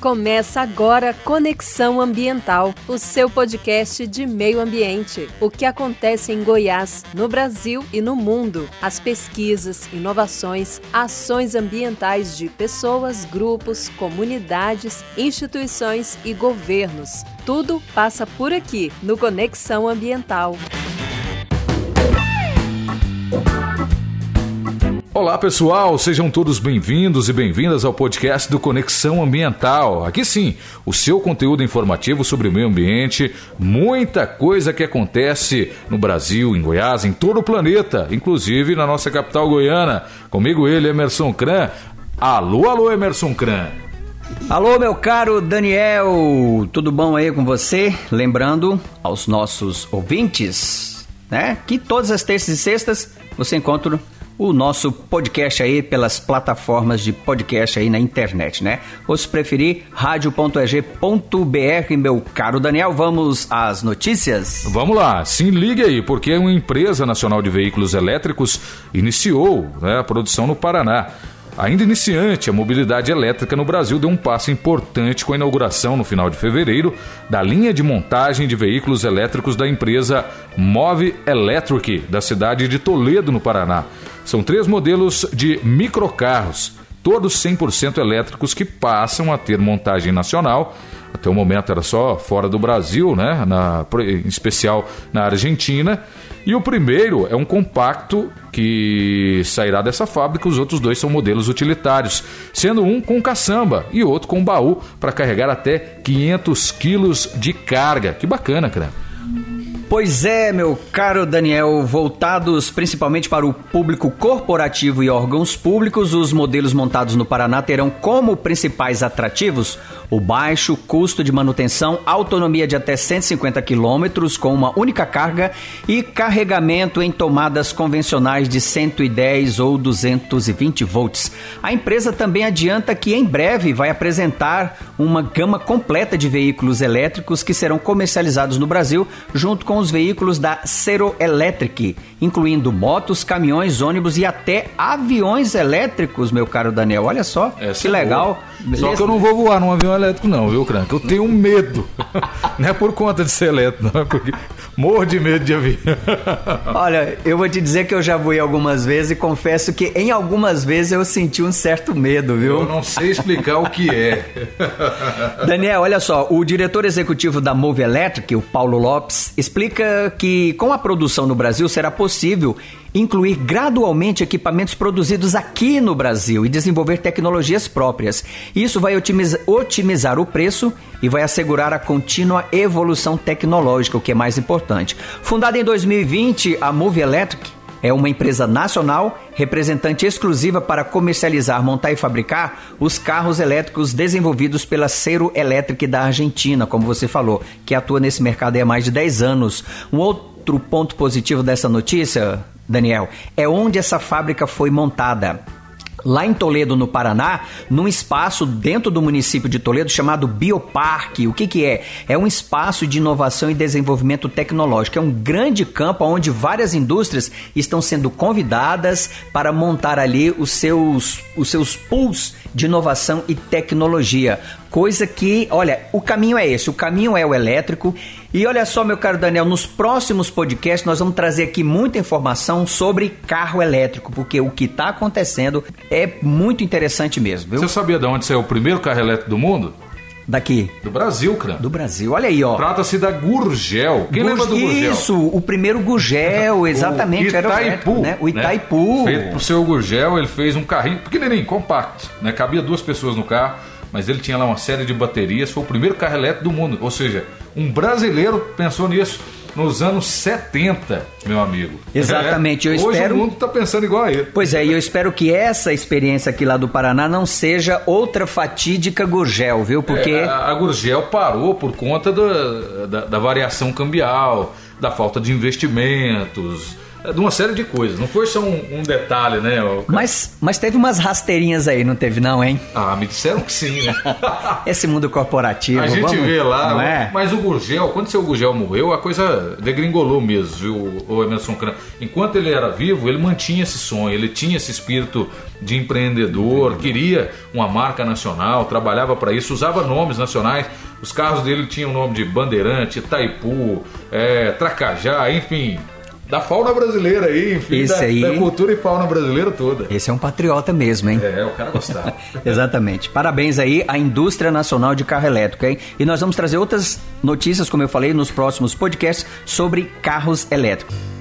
Começa agora Conexão Ambiental, o seu podcast de meio ambiente. O que acontece em Goiás, no Brasil e no mundo. As pesquisas, inovações, ações ambientais de pessoas, grupos, comunidades, instituições e governos. Tudo passa por aqui no Conexão Ambiental. Olá pessoal, sejam todos bem-vindos e bem-vindas ao podcast do Conexão Ambiental. Aqui sim, o seu conteúdo informativo sobre o meio ambiente, muita coisa que acontece no Brasil, em Goiás, em todo o planeta, inclusive na nossa capital goiana. Comigo ele, Emerson Cran. Alô, alô, Emerson Cran. Alô, meu caro Daniel, tudo bom aí com você? Lembrando aos nossos ouvintes, né, que todas as terças e sextas você encontra o nosso podcast aí pelas plataformas de podcast aí na internet, né? Ou se preferir, radio.eg.br, meu caro Daniel, vamos às notícias? Vamos lá, se ligue aí, porque uma empresa nacional de veículos elétricos iniciou né, a produção no Paraná. Ainda iniciante, a mobilidade elétrica no Brasil deu um passo importante com a inauguração no final de fevereiro da linha de montagem de veículos elétricos da empresa Move Electric, da cidade de Toledo, no Paraná. São três modelos de microcarros, todos 100% elétricos que passam a ter montagem nacional. Até o momento era só fora do Brasil, né? Na, em especial na Argentina. E o primeiro é um compacto que sairá dessa fábrica, os outros dois são modelos utilitários, sendo um com caçamba e outro com baú para carregar até 500 quilos de carga. Que bacana, cara. Pois é, meu caro Daniel, voltados principalmente para o público corporativo e órgãos públicos, os modelos montados no Paraná terão como principais atrativos o baixo custo de manutenção, autonomia de até 150 quilômetros com uma única carga e carregamento em tomadas convencionais de 110 ou 220 volts. A empresa também adianta que em breve vai apresentar uma gama completa de veículos elétricos que serão comercializados no Brasil junto com os veículos da Zero Electric, incluindo motos, caminhões, ônibus e até aviões elétricos, meu caro Daniel. Olha só, Essa que é legal. Só que eu não vou voar num avião elétrico não, viu, Crank? Eu tenho medo. não é por conta de ser elétrico, não é porque morro de medo de avião. Olha, eu vou te dizer que eu já voei algumas vezes e confesso que em algumas vezes eu senti um certo medo, viu? Eu não sei explicar o que é. Daniel, olha só, o diretor executivo da Move Electric, o Paulo Lopes, explica que com a produção no Brasil será possível incluir gradualmente equipamentos produzidos aqui no Brasil e desenvolver tecnologias próprias. Isso vai otimizar, otimizar o preço e vai assegurar a contínua evolução tecnológica, o que é mais importante. Fundada em 2020, a Move Electric é uma empresa nacional, representante exclusiva para comercializar, montar e fabricar os carros elétricos desenvolvidos pela Cero Electric da Argentina, como você falou, que atua nesse mercado há mais de 10 anos. Um outro ponto positivo dessa notícia, Daniel, é onde essa fábrica foi montada lá em Toledo, no Paraná, num espaço dentro do município de Toledo chamado Bioparque. O que, que é? É um espaço de inovação e desenvolvimento tecnológico. É um grande campo onde várias indústrias estão sendo convidadas para montar ali os seus, os seus pools de inovação e tecnologia. Coisa que, olha, o caminho é esse, o caminho é o elétrico. E olha só, meu caro Daniel, nos próximos podcasts nós vamos trazer aqui muita informação sobre carro elétrico, porque o que está acontecendo é muito interessante mesmo, viu? Você sabia de onde saiu o primeiro carro elétrico do mundo? Daqui. Do Brasil, cara. Do Brasil. Olha aí, ó. Trata-se da Gurgel. Quem Gur... lembra do Gurgel? Isso, o primeiro Gurgel, exatamente. o Itaipu. Era o, né? o Itaipu. Né? Feito pro seu Gurgel, ele fez um carrinho pequenininho, compacto. Né? Cabia duas pessoas no carro, mas ele tinha lá uma série de baterias. Foi o primeiro carro elétrico do mundo. Ou seja, um brasileiro pensou nisso nos anos 70, meu amigo. Exatamente, é, eu hoje espero. o mundo está pensando igual a ele. Pois é, e eu espero que essa experiência aqui lá do Paraná não seja outra fatídica Gurgel, viu? Porque. É, a, a Gurgel parou por conta do, da, da variação cambial, da falta de investimentos de uma série de coisas. Não foi só um, um detalhe, né? Mas, mas teve umas rasteirinhas aí, não teve não, hein? Ah, me disseram que sim, né? Esse mundo corporativo. A gente vamos... vê lá, é? mas o Gurgel, quando o seu Gurgel morreu, a coisa degringolou mesmo, viu, o Emerson Cran? Enquanto ele era vivo, ele mantinha esse sonho, ele tinha esse espírito de empreendedor, queria uma marca nacional, trabalhava para isso, usava nomes nacionais. Os carros dele tinham o nome de Bandeirante, Taipu, é, Tracajá, enfim, da fauna brasileira aí, enfim, da, aí, da, cultura e fauna brasileira toda. Esse é um patriota mesmo, hein? É, o cara gostava. Exatamente. Parabéns aí à Indústria Nacional de Carro Elétrico, hein? E nós vamos trazer outras notícias, como eu falei, nos próximos podcasts sobre carros elétricos.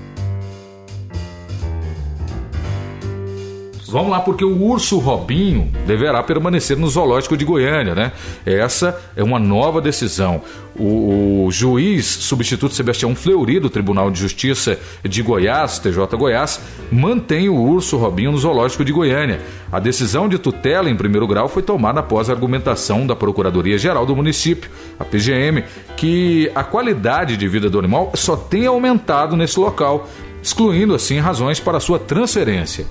Vamos lá, porque o urso Robinho deverá permanecer no zoológico de Goiânia, né? Essa é uma nova decisão. O, o juiz substituto Sebastião Fleury, do Tribunal de Justiça de Goiás, TJ Goiás, mantém o urso Robinho no zoológico de Goiânia. A decisão de tutela em primeiro grau foi tomada após a argumentação da Procuradoria-Geral do município, a PGM, que a qualidade de vida do animal só tem aumentado nesse local, excluindo assim razões para sua transferência.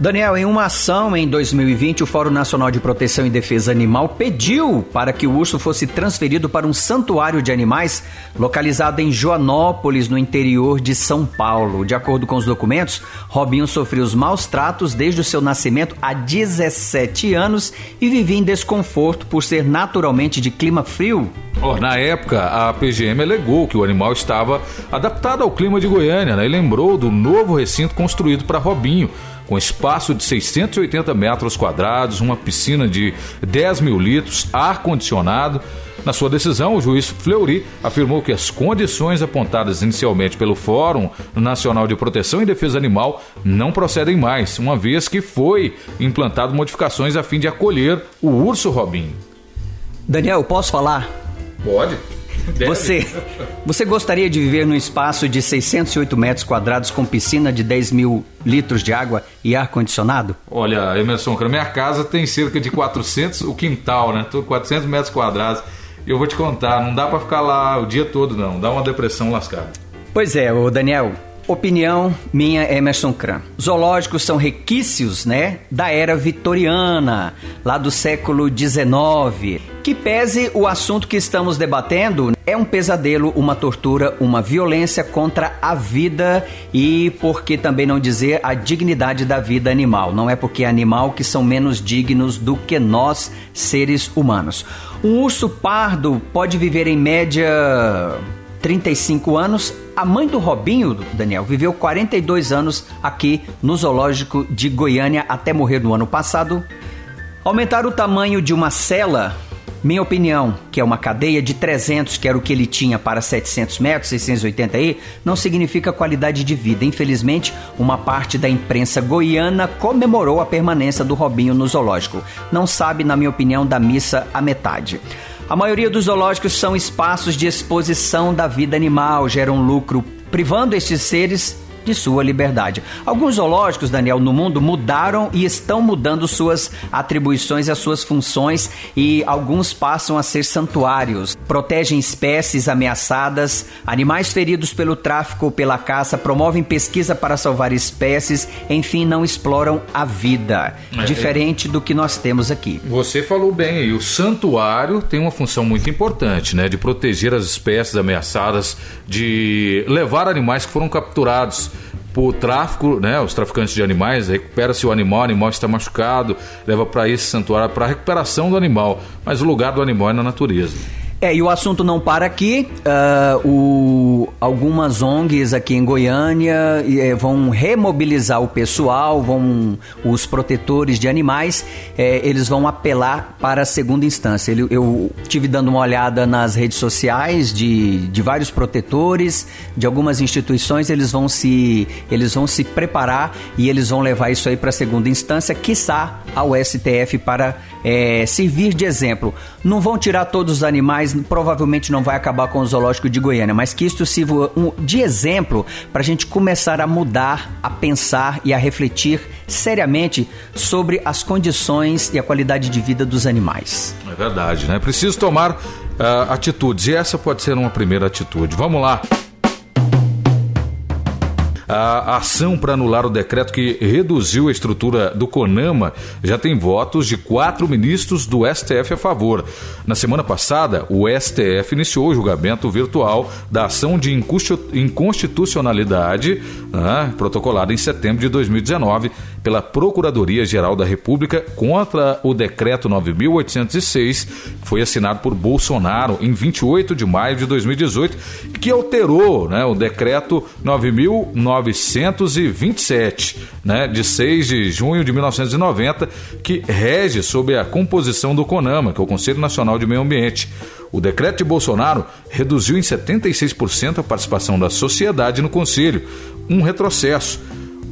Daniel, em uma ação em 2020, o Fórum Nacional de Proteção e Defesa Animal pediu para que o urso fosse transferido para um santuário de animais localizado em Joanópolis, no interior de São Paulo. De acordo com os documentos, Robinho sofreu os maus tratos desde o seu nascimento há 17 anos e vivia em desconforto por ser naturalmente de clima frio. Oh, na época, a PGM alegou que o animal estava adaptado ao clima de Goiânia né, e lembrou do novo recinto construído para Robinho com espaço de 680 metros quadrados, uma piscina de 10 mil litros, ar-condicionado. Na sua decisão, o juiz Fleury afirmou que as condições apontadas inicialmente pelo Fórum Nacional de Proteção e Defesa Animal não procedem mais, uma vez que foi implantado modificações a fim de acolher o urso Robinho. Daniel, posso falar? Pode. Você, você gostaria de viver num espaço de 608 metros quadrados com piscina de 10 mil litros de água e ar-condicionado? Olha, Emerson, minha casa tem cerca de 400, o quintal, né? 400 metros quadrados. Eu vou te contar, não dá para ficar lá o dia todo, não. Dá uma depressão lascada. Pois é, o Daniel, Opinião minha, Emerson Kran. Zoológicos são requisitos, né, da era vitoriana, lá do século XIX. Que pese o assunto que estamos debatendo, é um pesadelo, uma tortura, uma violência contra a vida e, por que também não dizer, a dignidade da vida animal. Não é porque é animal que são menos dignos do que nós, seres humanos. Um urso pardo pode viver em média 35 anos. A mãe do Robinho, Daniel, viveu 42 anos aqui no Zoológico de Goiânia até morrer no ano passado. Aumentar o tamanho de uma cela, minha opinião, que é uma cadeia de 300, que era o que ele tinha para 700 metros, 680 aí, não significa qualidade de vida. Infelizmente, uma parte da imprensa goiana comemorou a permanência do Robinho no zoológico. Não sabe, na minha opinião, da missa a metade. A maioria dos zoológicos são espaços de exposição da vida animal, geram lucro, privando estes seres de sua liberdade. Alguns zoológicos, Daniel, no mundo mudaram e estão mudando suas atribuições e as suas funções e alguns passam a ser santuários. Protegem espécies ameaçadas, animais feridos pelo tráfico ou pela caça, promovem pesquisa para salvar espécies, enfim, não exploram a vida. É, diferente do que nós temos aqui. Você falou bem aí, o santuário tem uma função muito importante, né, de proteger as espécies ameaçadas, de levar animais que foram capturados por tráfico, né, os traficantes de animais, recupera-se o animal, o animal está machucado, leva para esse santuário para a recuperação do animal, mas o lugar do animal é na natureza. É, e o assunto não para aqui. Uh, o, algumas ONGs aqui em Goiânia eh, vão remobilizar o pessoal, vão os protetores de animais, eh, eles vão apelar para a segunda instância. Eu, eu tive dando uma olhada nas redes sociais de, de vários protetores, de algumas instituições, eles vão se eles vão se preparar e eles vão levar isso aí para a segunda instância, quiçá ao STF para é, servir de exemplo. Não vão tirar todos os animais, provavelmente não vai acabar com o zoológico de Goiânia, mas que isto sirva de exemplo para a gente começar a mudar, a pensar e a refletir seriamente sobre as condições e a qualidade de vida dos animais. É verdade, né? Preciso tomar uh, atitudes e essa pode ser uma primeira atitude. Vamos lá. A ação para anular o decreto que reduziu a estrutura do CONAMA já tem votos de quatro ministros do STF a favor. Na semana passada, o STF iniciou o julgamento virtual da ação de inconstitucionalidade né, protocolada em setembro de 2019 pela Procuradoria-Geral da República contra o decreto 9.806, que foi assinado por Bolsonaro em 28 de maio de 2018, que alterou né, o decreto 9.927, né, de 6 de junho de 1990, que rege sobre a composição do CONAMA, que é o Conselho Nacional de Meio Ambiente. O decreto de Bolsonaro reduziu em 76% a participação da sociedade no Conselho, um retrocesso.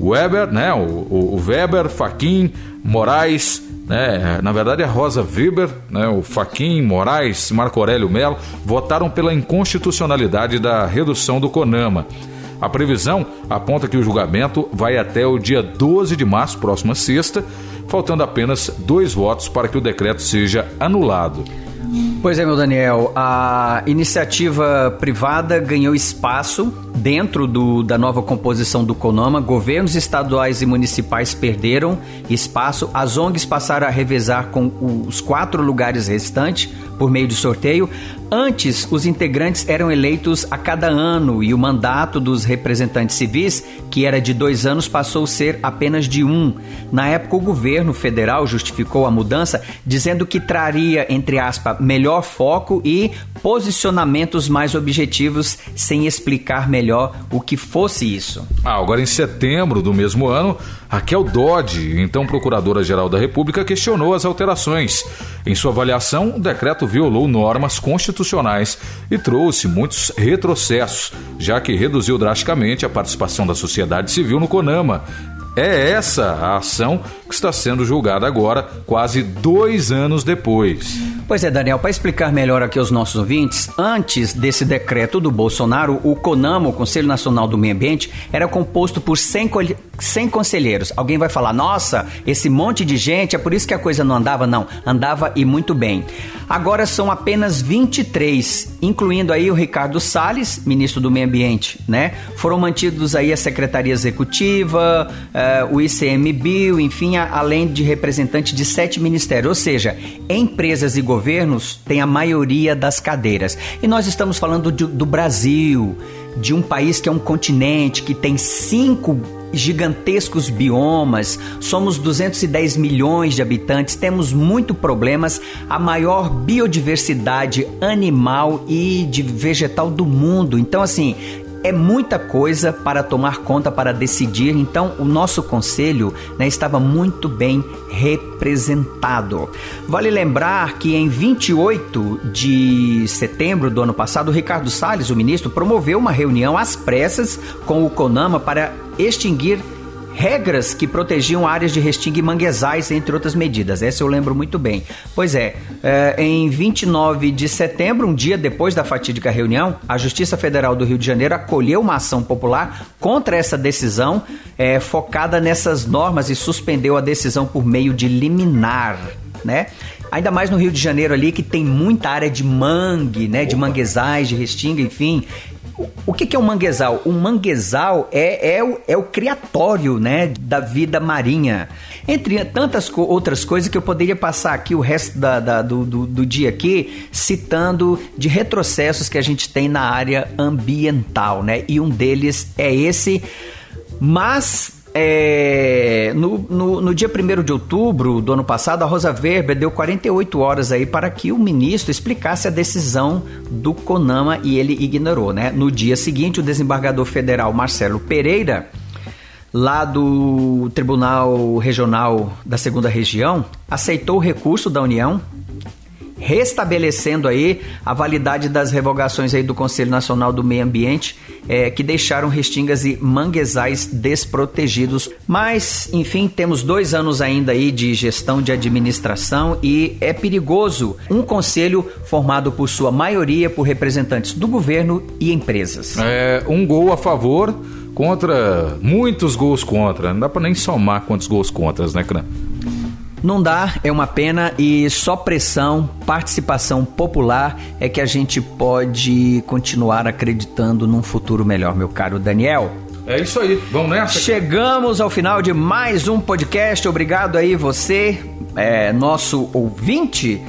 Weber, né, o, o Weber, Faquin, Moraes, né, na verdade a Rosa Weber, né, o Faquin, Moraes, Marco Aurélio Melo votaram pela inconstitucionalidade da redução do CONAMA. A previsão aponta que o julgamento vai até o dia 12 de março, próxima sexta, faltando apenas dois votos para que o decreto seja anulado. Pois é, meu Daniel, a iniciativa privada ganhou espaço dentro do, da nova composição do CONAMA. Governos estaduais e municipais perderam espaço, as ONGs passaram a revezar com os quatro lugares restantes por meio de sorteio. Antes, os integrantes eram eleitos a cada ano e o mandato dos representantes civis, que era de dois anos, passou a ser apenas de um. Na época, o governo federal justificou a mudança, dizendo que traria, entre aspas, melhor foco e posicionamentos mais objetivos, sem explicar melhor o que fosse isso. Ah, agora em setembro do mesmo ano, Raquel Dodge, então Procuradora-Geral da República, questionou as alterações. Em sua avaliação, o decreto violou normas constitucionais e trouxe muitos retrocessos, já que reduziu drasticamente a participação da sociedade civil no CONAMA, é essa a ação que está sendo julgada agora, quase dois anos depois. Pois é, Daniel, para explicar melhor aqui aos nossos ouvintes, antes desse decreto do Bolsonaro, o CONAMA, o Conselho Nacional do Meio Ambiente, era composto por 100, 100 conselheiros. Alguém vai falar, nossa, esse monte de gente, é por isso que a coisa não andava? Não, andava e muito bem. Agora são apenas 23, incluindo aí o Ricardo Salles, ministro do Meio Ambiente, né? Foram mantidos aí a Secretaria Executiva, uh, o ICMBio, enfim, a, além de representante de sete ministérios. Ou seja, empresas e governos têm a maioria das cadeiras. E nós estamos falando de, do Brasil, de um país que é um continente, que tem cinco gigantescos biomas, somos 210 milhões de habitantes, temos muito problemas, a maior biodiversidade animal e de vegetal do mundo. Então, assim, é muita coisa para tomar conta, para decidir. Então, o nosso conselho né, estava muito bem representado. Vale lembrar que em 28 de setembro do ano passado, Ricardo Salles, o ministro, promoveu uma reunião às pressas com o CONAMA para extinguir regras que protegiam áreas de restinga e manguezais, entre outras medidas. Essa eu lembro muito bem. Pois é, é, em 29 de setembro, um dia depois da fatídica reunião, a Justiça Federal do Rio de Janeiro acolheu uma ação popular contra essa decisão, é, focada nessas normas e suspendeu a decisão por meio de liminar. Né? Ainda mais no Rio de Janeiro ali, que tem muita área de mangue, né? De manguezais, de restinga, enfim. O que, é um manguezal? Um manguezal é, é, o, é o criatório né, da vida marinha. Entre tantas co outras coisas que eu poderia passar aqui o resto da, da, do, do, do dia aqui citando de retrocessos que a gente tem na área ambiental, né? E um deles é esse. Mas é, no, no, no, dia 1 de outubro do ano passado, a Rosa Weber deu 48 horas aí para que o ministro explicasse a decisão do CONAMA e ele ignorou, né? No dia seguinte, o desembargador federal Marcelo Pereira, lá do Tribunal Regional da Segunda Região, aceitou o recurso da União restabelecendo aí a validade das revogações aí do Conselho Nacional do Meio Ambiente, é, que deixaram restingas e manguezais desprotegidos. Mas, enfim, temos dois anos ainda aí de gestão de administração e é perigoso um conselho formado por sua maioria por representantes do governo e empresas. É um gol a favor contra muitos gols contra. Não dá para nem somar quantos gols contras, né, Cran? Não dá, é uma pena e só pressão, participação popular é que a gente pode continuar acreditando num futuro melhor, meu caro Daniel. É isso aí, vamos nessa? Chegamos ao final de mais um podcast. Obrigado aí você, é, nosso ouvinte.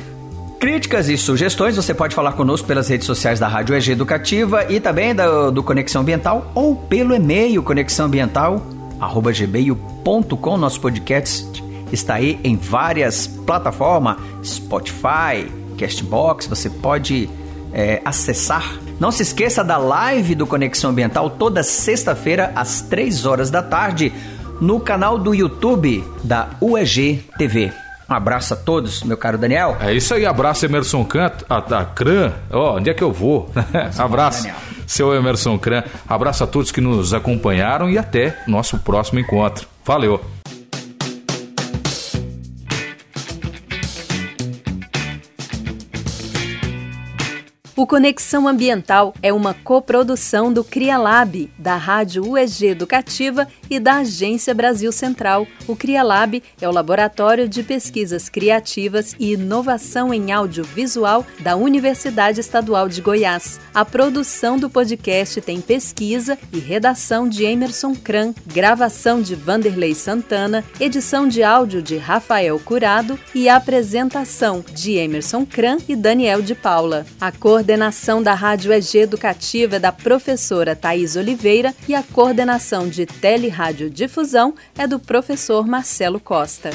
Críticas e sugestões você pode falar conosco pelas redes sociais da Rádio EG Educativa e também do, do Conexão Ambiental ou pelo e-mail conexãoambiental@gmail.com. Nosso podcast está aí em várias plataformas, Spotify, Castbox. Você pode é, acessar. Não se esqueça da live do Conexão Ambiental toda sexta-feira às 3 horas da tarde no canal do YouTube da UEG TV. Um abraço a todos, meu caro Daniel. É isso aí, abraço Emerson Canto, a, a Cran. Ó, oh, onde é que eu vou? abraço, Daniel. seu Emerson Cran. Abraço a todos que nos acompanharam e até nosso próximo encontro. Valeu! O Conexão Ambiental é uma coprodução do CriaLab, da Rádio UEG Educativa e da Agência Brasil Central. O CriaLab é o laboratório de pesquisas criativas e inovação em audiovisual da Universidade Estadual de Goiás. A produção do podcast tem pesquisa e redação de Emerson Kran, gravação de Vanderlei Santana, edição de áudio de Rafael Curado e apresentação de Emerson Kran e Daniel de Paula. A coordenação da Rádio EG Educativa é da professora Thais Oliveira e a coordenação de Tele Rádio Difusão é do professor Marcelo Costa.